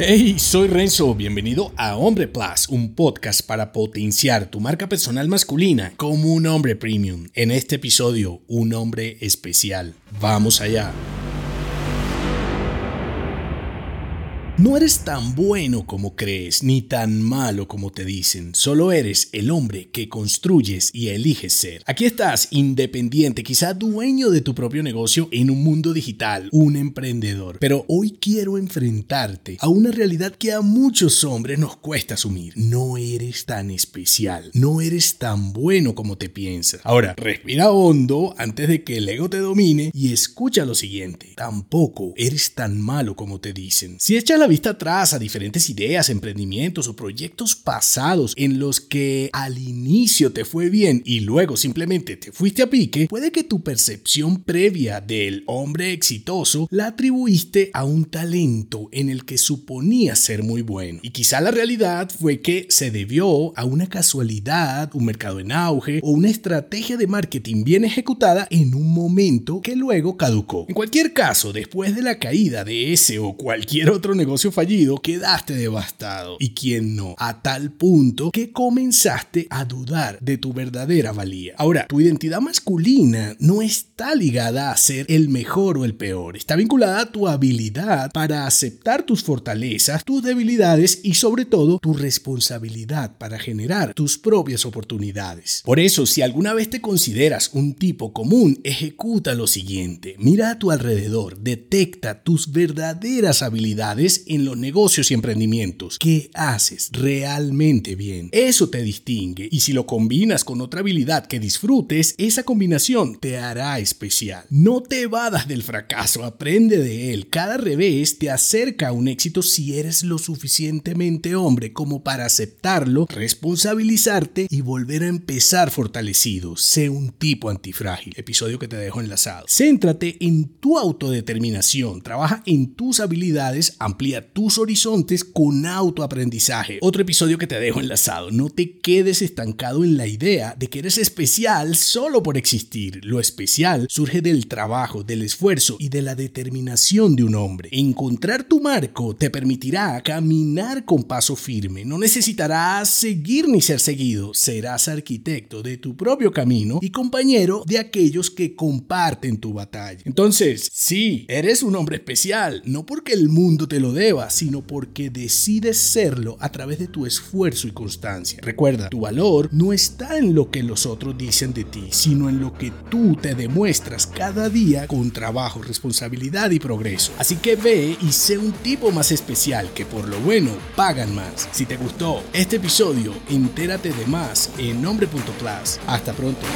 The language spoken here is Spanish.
Hey, soy Renzo, bienvenido a Hombre Plus, un podcast para potenciar tu marca personal masculina como un hombre premium. En este episodio, un hombre especial. Vamos allá. No eres tan bueno como crees, ni tan malo como te dicen. Solo eres el hombre que construyes y eliges ser. Aquí estás, independiente, quizá dueño de tu propio negocio en un mundo digital, un emprendedor. Pero hoy quiero enfrentarte a una realidad que a muchos hombres nos cuesta asumir. No eres tan especial, no eres tan bueno como te piensas. Ahora, respira hondo antes de que el ego te domine y escucha lo siguiente. Tampoco eres tan malo como te dicen. Si echas vista atrás a diferentes ideas, emprendimientos o proyectos pasados en los que al inicio te fue bien y luego simplemente te fuiste a pique, puede que tu percepción previa del hombre exitoso la atribuiste a un talento en el que suponía ser muy bueno. Y quizá la realidad fue que se debió a una casualidad, un mercado en auge o una estrategia de marketing bien ejecutada en un momento que luego caducó. En cualquier caso, después de la caída de ese o cualquier otro negocio, fallido, quedaste devastado. ¿Y quién no? A tal punto que comenzaste a dudar de tu verdadera valía. Ahora, tu identidad masculina no está ligada a ser el mejor o el peor. Está vinculada a tu habilidad para aceptar tus fortalezas, tus debilidades y sobre todo tu responsabilidad para generar tus propias oportunidades. Por eso, si alguna vez te consideras un tipo común, ejecuta lo siguiente. Mira a tu alrededor, detecta tus verdaderas habilidades en los negocios y emprendimientos. ¿Qué haces realmente bien? Eso te distingue y si lo combinas con otra habilidad que disfrutes, esa combinación te hará especial. No te evadas del fracaso, aprende de él. Cada revés te acerca a un éxito si eres lo suficientemente hombre como para aceptarlo, responsabilizarte y volver a empezar fortalecido. Sé un tipo antifrágil. Episodio que te dejo enlazado. Céntrate en tu autodeterminación, trabaja en tus habilidades, amplía tus horizontes con autoaprendizaje. Otro episodio que te dejo enlazado. No te quedes estancado en la idea de que eres especial solo por existir. Lo especial surge del trabajo, del esfuerzo y de la determinación de un hombre. Encontrar tu marco te permitirá caminar con paso firme. No necesitarás seguir ni ser seguido. Serás arquitecto de tu propio camino y compañero de aquellos que comparten tu batalla. Entonces, sí, eres un hombre especial, no porque el mundo te lo dé sino porque decides serlo a través de tu esfuerzo y constancia. Recuerda, tu valor no está en lo que los otros dicen de ti, sino en lo que tú te demuestras cada día con trabajo, responsabilidad y progreso. Así que ve y sé un tipo más especial que por lo bueno pagan más. Si te gustó este episodio, entérate de más en nombre.plus. Hasta pronto.